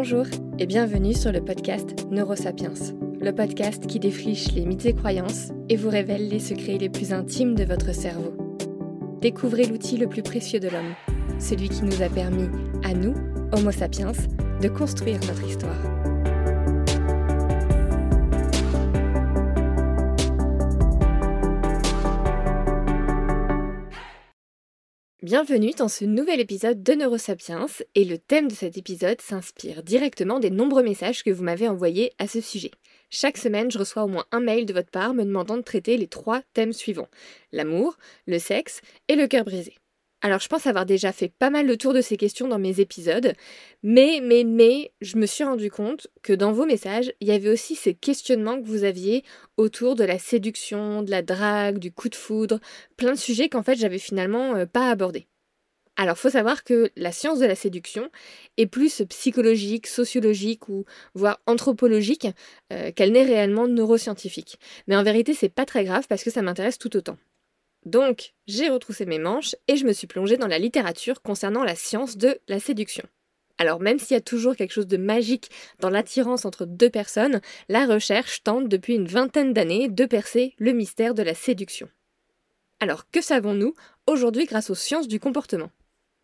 Bonjour et bienvenue sur le podcast Neurosapiens, le podcast qui défriche les mythes et croyances et vous révèle les secrets les plus intimes de votre cerveau. Découvrez l'outil le plus précieux de l'homme, celui qui nous a permis, à nous, Homo sapiens, de construire notre histoire. Bienvenue dans ce nouvel épisode de Neurosapiens et le thème de cet épisode s'inspire directement des nombreux messages que vous m'avez envoyés à ce sujet. Chaque semaine, je reçois au moins un mail de votre part me demandant de traiter les trois thèmes suivants l'amour, le sexe et le cœur brisé. Alors je pense avoir déjà fait pas mal le tour de ces questions dans mes épisodes, mais, mais, mais, je me suis rendu compte que dans vos messages, il y avait aussi ces questionnements que vous aviez autour de la séduction, de la drague, du coup de foudre, plein de sujets qu'en fait j'avais finalement euh, pas abordés. Alors faut savoir que la science de la séduction est plus psychologique, sociologique ou voire anthropologique euh, qu'elle n'est réellement neuroscientifique. Mais en vérité c'est pas très grave parce que ça m'intéresse tout autant. Donc, j'ai retroussé mes manches et je me suis plongée dans la littérature concernant la science de la séduction. Alors même s'il y a toujours quelque chose de magique dans l'attirance entre deux personnes, la recherche tente depuis une vingtaine d'années de percer le mystère de la séduction. Alors que savons-nous aujourd'hui grâce aux sciences du comportement?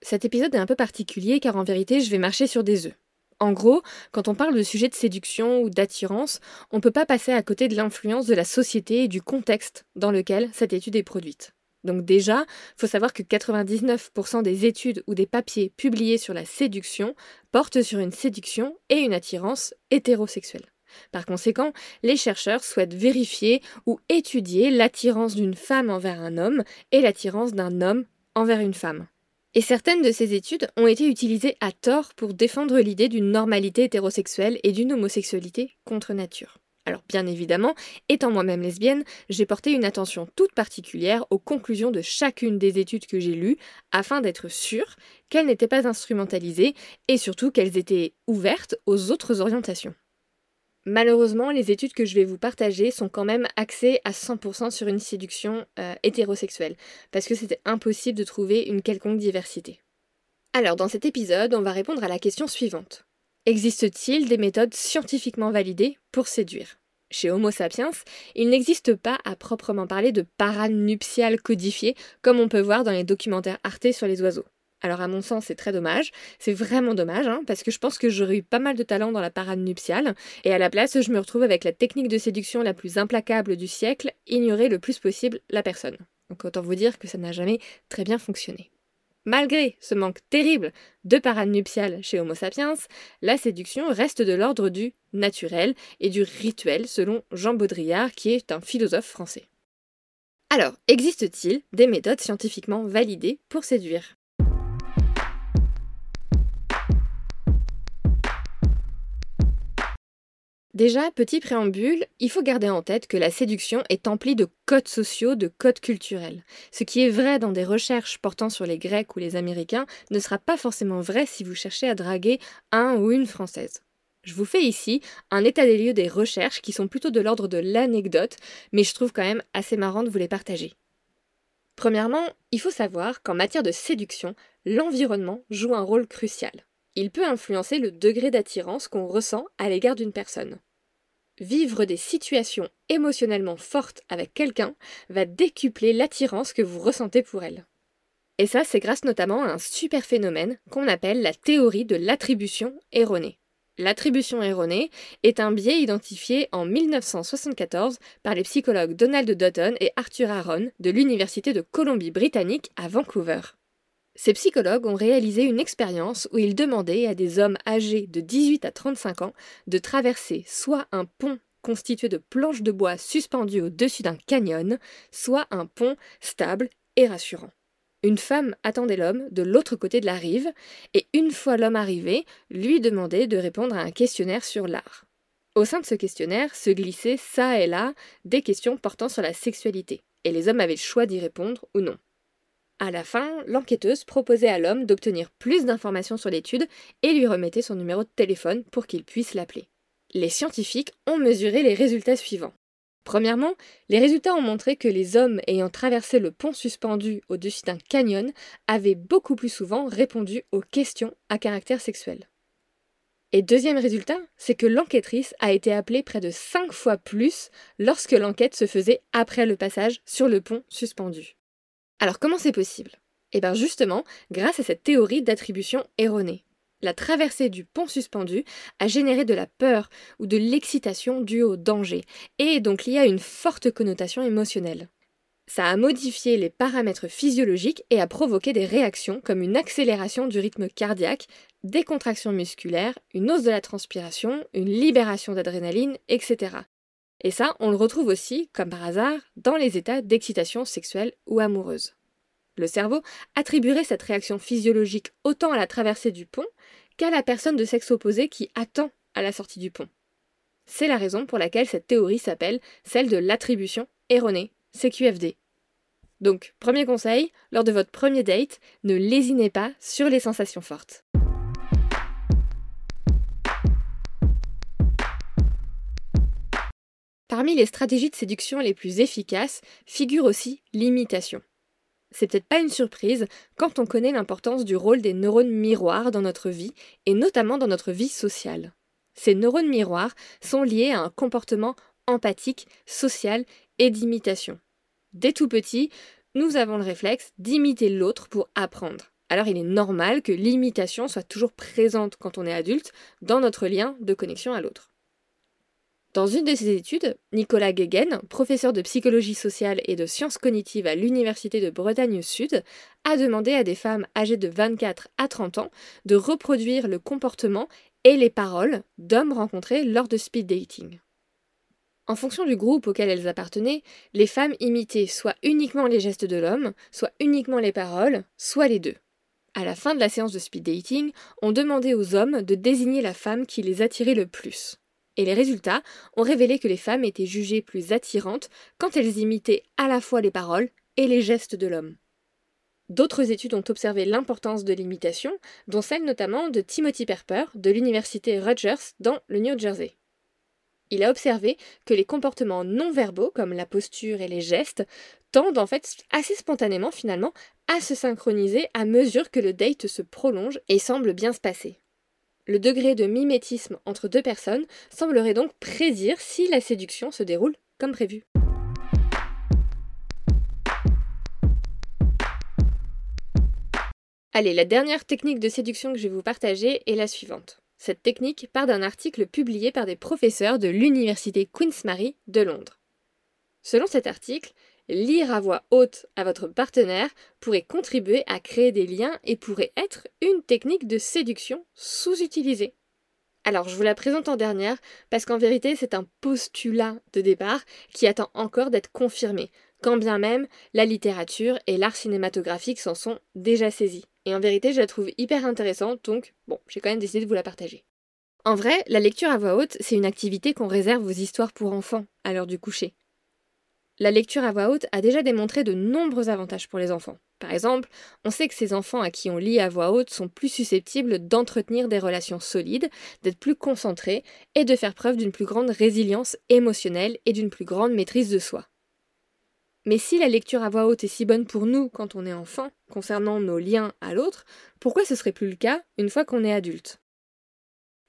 Cet épisode est un peu particulier car en vérité je vais marcher sur des œufs. En gros, quand on parle de sujet de séduction ou d'attirance, on ne peut pas passer à côté de l'influence de la société et du contexte dans lequel cette étude est produite. Donc déjà, il faut savoir que 99% des études ou des papiers publiés sur la séduction portent sur une séduction et une attirance hétérosexuelle. Par conséquent, les chercheurs souhaitent vérifier ou étudier l'attirance d'une femme envers un homme et l'attirance d'un homme envers une femme. Et certaines de ces études ont été utilisées à tort pour défendre l'idée d'une normalité hétérosexuelle et d'une homosexualité contre nature. Alors bien évidemment, étant moi-même lesbienne, j'ai porté une attention toute particulière aux conclusions de chacune des études que j'ai lues afin d'être sûre qu'elles n'étaient pas instrumentalisées et surtout qu'elles étaient ouvertes aux autres orientations. Malheureusement, les études que je vais vous partager sont quand même axées à 100% sur une séduction euh, hétérosexuelle, parce que c'était impossible de trouver une quelconque diversité. Alors, dans cet épisode, on va répondre à la question suivante. Existe-t-il des méthodes scientifiquement validées pour séduire? Chez Homo sapiens, il n'existe pas à proprement parler de paranuptial codifié, comme on peut voir dans les documentaires Arte sur les oiseaux. Alors à mon sens, c'est très dommage. C'est vraiment dommage, hein, parce que je pense que j'aurais eu pas mal de talent dans la parade nuptiale. Et à la place, je me retrouve avec la technique de séduction la plus implacable du siècle, ignorer le plus possible la personne. Donc autant vous dire que ça n'a jamais très bien fonctionné. Malgré ce manque terrible de parade nuptiale chez Homo sapiens, la séduction reste de l'ordre du naturel et du rituel, selon Jean Baudrillard, qui est un philosophe français. Alors, existe-t-il des méthodes scientifiquement validées pour séduire? Déjà, petit préambule, il faut garder en tête que la séduction est emplie de codes sociaux, de codes culturels. Ce qui est vrai dans des recherches portant sur les Grecs ou les Américains ne sera pas forcément vrai si vous cherchez à draguer un ou une Française. Je vous fais ici un état des lieux des recherches qui sont plutôt de l'ordre de l'anecdote, mais je trouve quand même assez marrant de vous les partager. Premièrement, il faut savoir qu'en matière de séduction, l'environnement joue un rôle crucial. Il peut influencer le degré d'attirance qu'on ressent à l'égard d'une personne vivre des situations émotionnellement fortes avec quelqu'un va décupler l'attirance que vous ressentez pour elle. Et ça, c'est grâce notamment à un super phénomène qu'on appelle la théorie de l'attribution erronée. L'attribution erronée est un biais identifié en 1974 par les psychologues Donald Dutton et Arthur Aaron de l'Université de Colombie-Britannique à Vancouver. Ces psychologues ont réalisé une expérience où ils demandaient à des hommes âgés de 18 à 35 ans de traverser soit un pont constitué de planches de bois suspendues au-dessus d'un canyon, soit un pont stable et rassurant. Une femme attendait l'homme de l'autre côté de la rive, et une fois l'homme arrivé, lui demandait de répondre à un questionnaire sur l'art. Au sein de ce questionnaire se glissaient ça et là des questions portant sur la sexualité, et les hommes avaient le choix d'y répondre ou non. À la fin, l'enquêteuse proposait à l'homme d'obtenir plus d'informations sur l'étude et lui remettait son numéro de téléphone pour qu'il puisse l'appeler. Les scientifiques ont mesuré les résultats suivants. Premièrement, les résultats ont montré que les hommes ayant traversé le pont suspendu au-dessus d'un canyon avaient beaucoup plus souvent répondu aux questions à caractère sexuel. Et deuxième résultat, c'est que l'enquêtrice a été appelée près de 5 fois plus lorsque l'enquête se faisait après le passage sur le pont suspendu. Alors comment c'est possible? Eh bien justement, grâce à cette théorie d'attribution erronée. La traversée du pont suspendu a généré de la peur ou de l'excitation due au danger, et donc liée à une forte connotation émotionnelle. Ça a modifié les paramètres physiologiques et a provoqué des réactions comme une accélération du rythme cardiaque, des contractions musculaires, une hausse de la transpiration, une libération d'adrénaline, etc. Et ça, on le retrouve aussi, comme par hasard, dans les états d'excitation sexuelle ou amoureuse. Le cerveau attribuerait cette réaction physiologique autant à la traversée du pont qu'à la personne de sexe opposé qui attend à la sortie du pont. C'est la raison pour laquelle cette théorie s'appelle celle de l'attribution erronée, CQFD. Donc, premier conseil, lors de votre premier date, ne lésinez pas sur les sensations fortes. Parmi les stratégies de séduction les plus efficaces figure aussi l'imitation. C'est peut-être pas une surprise quand on connaît l'importance du rôle des neurones miroirs dans notre vie, et notamment dans notre vie sociale. Ces neurones miroirs sont liés à un comportement empathique, social et d'imitation. Dès tout petit, nous avons le réflexe d'imiter l'autre pour apprendre. Alors il est normal que l'imitation soit toujours présente quand on est adulte dans notre lien de connexion à l'autre. Dans une de ses études, Nicolas Guéguen, professeur de psychologie sociale et de sciences cognitives à l'Université de Bretagne Sud, a demandé à des femmes âgées de 24 à 30 ans de reproduire le comportement et les paroles d'hommes rencontrés lors de speed dating. En fonction du groupe auquel elles appartenaient, les femmes imitaient soit uniquement les gestes de l'homme, soit uniquement les paroles, soit les deux. À la fin de la séance de speed dating, on demandait aux hommes de désigner la femme qui les attirait le plus et les résultats ont révélé que les femmes étaient jugées plus attirantes quand elles imitaient à la fois les paroles et les gestes de l'homme. D'autres études ont observé l'importance de l'imitation, dont celle notamment de Timothy Perper de l'université Rutgers dans le New Jersey. Il a observé que les comportements non verbaux, comme la posture et les gestes, tendent en fait assez spontanément finalement à se synchroniser à mesure que le date se prolonge et semble bien se passer. Le degré de mimétisme entre deux personnes semblerait donc prédire si la séduction se déroule comme prévu. Allez, la dernière technique de séduction que je vais vous partager est la suivante. Cette technique part d'un article publié par des professeurs de l'Université Queen's Mary de Londres. Selon cet article, lire à voix haute à votre partenaire pourrait contribuer à créer des liens et pourrait être une technique de séduction sous-utilisée. Alors, je vous la présente en dernière parce qu'en vérité, c'est un postulat de départ qui attend encore d'être confirmé, quand bien même la littérature et l'art cinématographique s'en sont déjà saisis. Et en vérité, je la trouve hyper intéressante, donc bon, j'ai quand même décidé de vous la partager. En vrai, la lecture à voix haute, c'est une activité qu'on réserve aux histoires pour enfants à l'heure du coucher. La lecture à voix haute a déjà démontré de nombreux avantages pour les enfants. Par exemple, on sait que ces enfants à qui on lit à voix haute sont plus susceptibles d'entretenir des relations solides, d'être plus concentrés et de faire preuve d'une plus grande résilience émotionnelle et d'une plus grande maîtrise de soi. Mais si la lecture à voix haute est si bonne pour nous quand on est enfant, concernant nos liens à l'autre, pourquoi ce serait plus le cas une fois qu'on est adulte?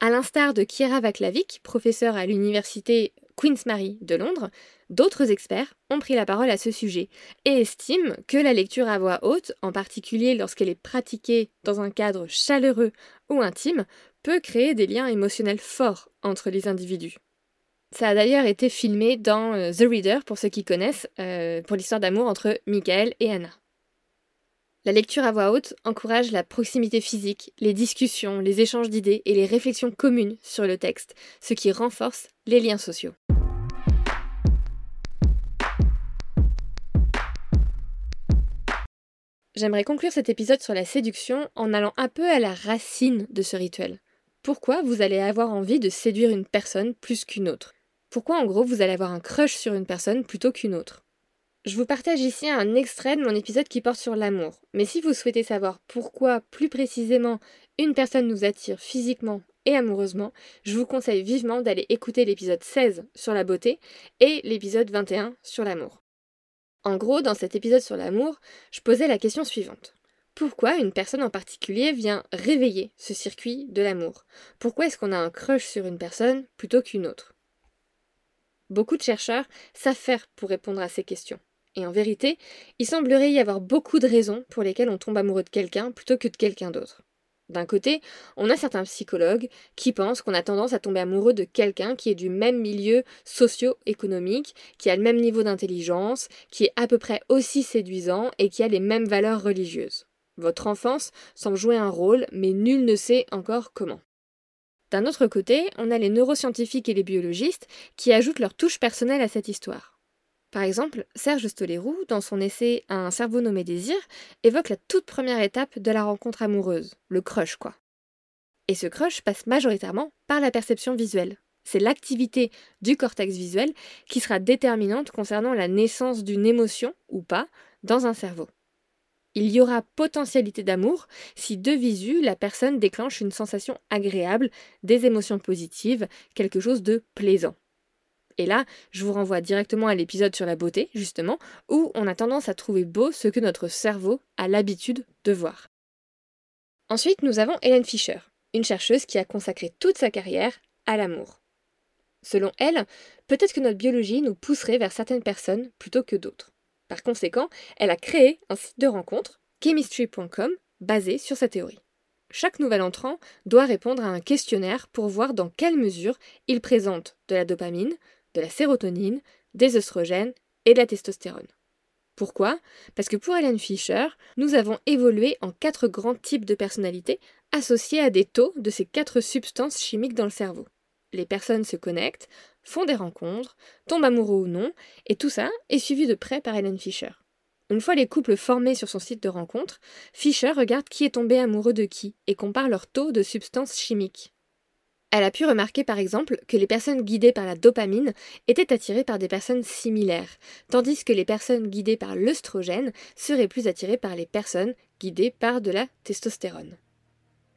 À l'instar de Kiera Vaklavik, professeur à l'université Queen's Mary de Londres, d'autres experts ont pris la parole à ce sujet et estiment que la lecture à voix haute, en particulier lorsqu'elle est pratiquée dans un cadre chaleureux ou intime, peut créer des liens émotionnels forts entre les individus. Ça a d'ailleurs été filmé dans euh, The Reader, pour ceux qui connaissent, euh, pour l'histoire d'amour entre Michael et Anna. La lecture à voix haute encourage la proximité physique, les discussions, les échanges d'idées et les réflexions communes sur le texte, ce qui renforce les liens sociaux. J'aimerais conclure cet épisode sur la séduction en allant un peu à la racine de ce rituel. Pourquoi vous allez avoir envie de séduire une personne plus qu'une autre? Pourquoi en gros vous allez avoir un crush sur une personne plutôt qu'une autre? Je vous partage ici un extrait de mon épisode qui porte sur l'amour. Mais si vous souhaitez savoir pourquoi plus précisément une personne nous attire physiquement et amoureusement, je vous conseille vivement d'aller écouter l'épisode 16 sur la beauté et l'épisode 21 sur l'amour. En gros, dans cet épisode sur l'amour, je posais la question suivante. pourquoi une personne en particulier vient réveiller ce circuit de l'amour? Pourquoi est-ce qu'on a un crush sur une personne plutôt qu'une autre? Beaucoup de chercheurs savent faire pour répondre à ces questions. Et en vérité, il semblerait y avoir beaucoup de raisons pour lesquelles on tombe amoureux de quelqu'un plutôt que de quelqu'un d'autre. D'un côté, on a certains psychologues qui pensent qu'on a tendance à tomber amoureux de quelqu'un qui est du même milieu socio-économique, qui a le même niveau d'intelligence, qui est à peu près aussi séduisant et qui a les mêmes valeurs religieuses. Votre enfance semble jouer un rôle, mais nul ne sait encore comment. D'un autre côté, on a les neuroscientifiques et les biologistes qui ajoutent leur touche personnelle à cette histoire. Par exemple, Serge Stoleroux, dans son essai Un cerveau nommé désir, évoque la toute première étape de la rencontre amoureuse, le crush quoi. Et ce crush passe majoritairement par la perception visuelle. C'est l'activité du cortex visuel qui sera déterminante concernant la naissance d'une émotion, ou pas, dans un cerveau. Il y aura potentialité d'amour si de visu la personne déclenche une sensation agréable, des émotions positives, quelque chose de plaisant. Et là, je vous renvoie directement à l'épisode sur la beauté, justement, où on a tendance à trouver beau ce que notre cerveau a l'habitude de voir. Ensuite, nous avons Hélène Fischer, une chercheuse qui a consacré toute sa carrière à l'amour. Selon elle, peut-être que notre biologie nous pousserait vers certaines personnes plutôt que d'autres. Par conséquent, elle a créé un site de rencontre, chemistry.com, basé sur sa théorie. Chaque nouvel entrant doit répondre à un questionnaire pour voir dans quelle mesure il présente de la dopamine, de la sérotonine, des œstrogènes et de la testostérone. Pourquoi? Parce que pour Hélène Fischer, nous avons évolué en quatre grands types de personnalités associés à des taux de ces quatre substances chimiques dans le cerveau. Les personnes se connectent, font des rencontres, tombent amoureux ou non, et tout ça est suivi de près par Hélène Fischer. Une fois les couples formés sur son site de rencontre, Fischer regarde qui est tombé amoureux de qui et compare leur taux de substances chimiques. Elle a pu remarquer par exemple que les personnes guidées par la dopamine étaient attirées par des personnes similaires, tandis que les personnes guidées par l'œstrogène seraient plus attirées par les personnes guidées par de la testostérone.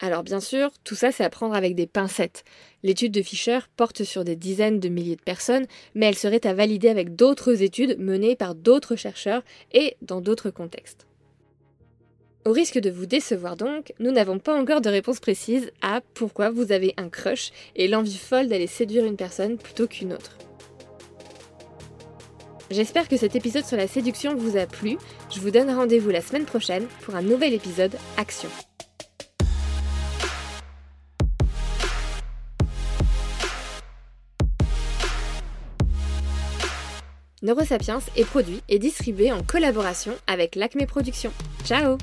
Alors bien sûr, tout ça c'est à prendre avec des pincettes. L'étude de Fischer porte sur des dizaines de milliers de personnes, mais elle serait à valider avec d'autres études menées par d'autres chercheurs et dans d'autres contextes. Au risque de vous décevoir donc, nous n'avons pas encore de réponse précise à pourquoi vous avez un crush et l'envie folle d'aller séduire une personne plutôt qu'une autre. J'espère que cet épisode sur la séduction vous a plu. Je vous donne rendez-vous la semaine prochaine pour un nouvel épisode Action. Neurosapiens est produit et distribué en collaboration avec l'Acme Productions. Ciao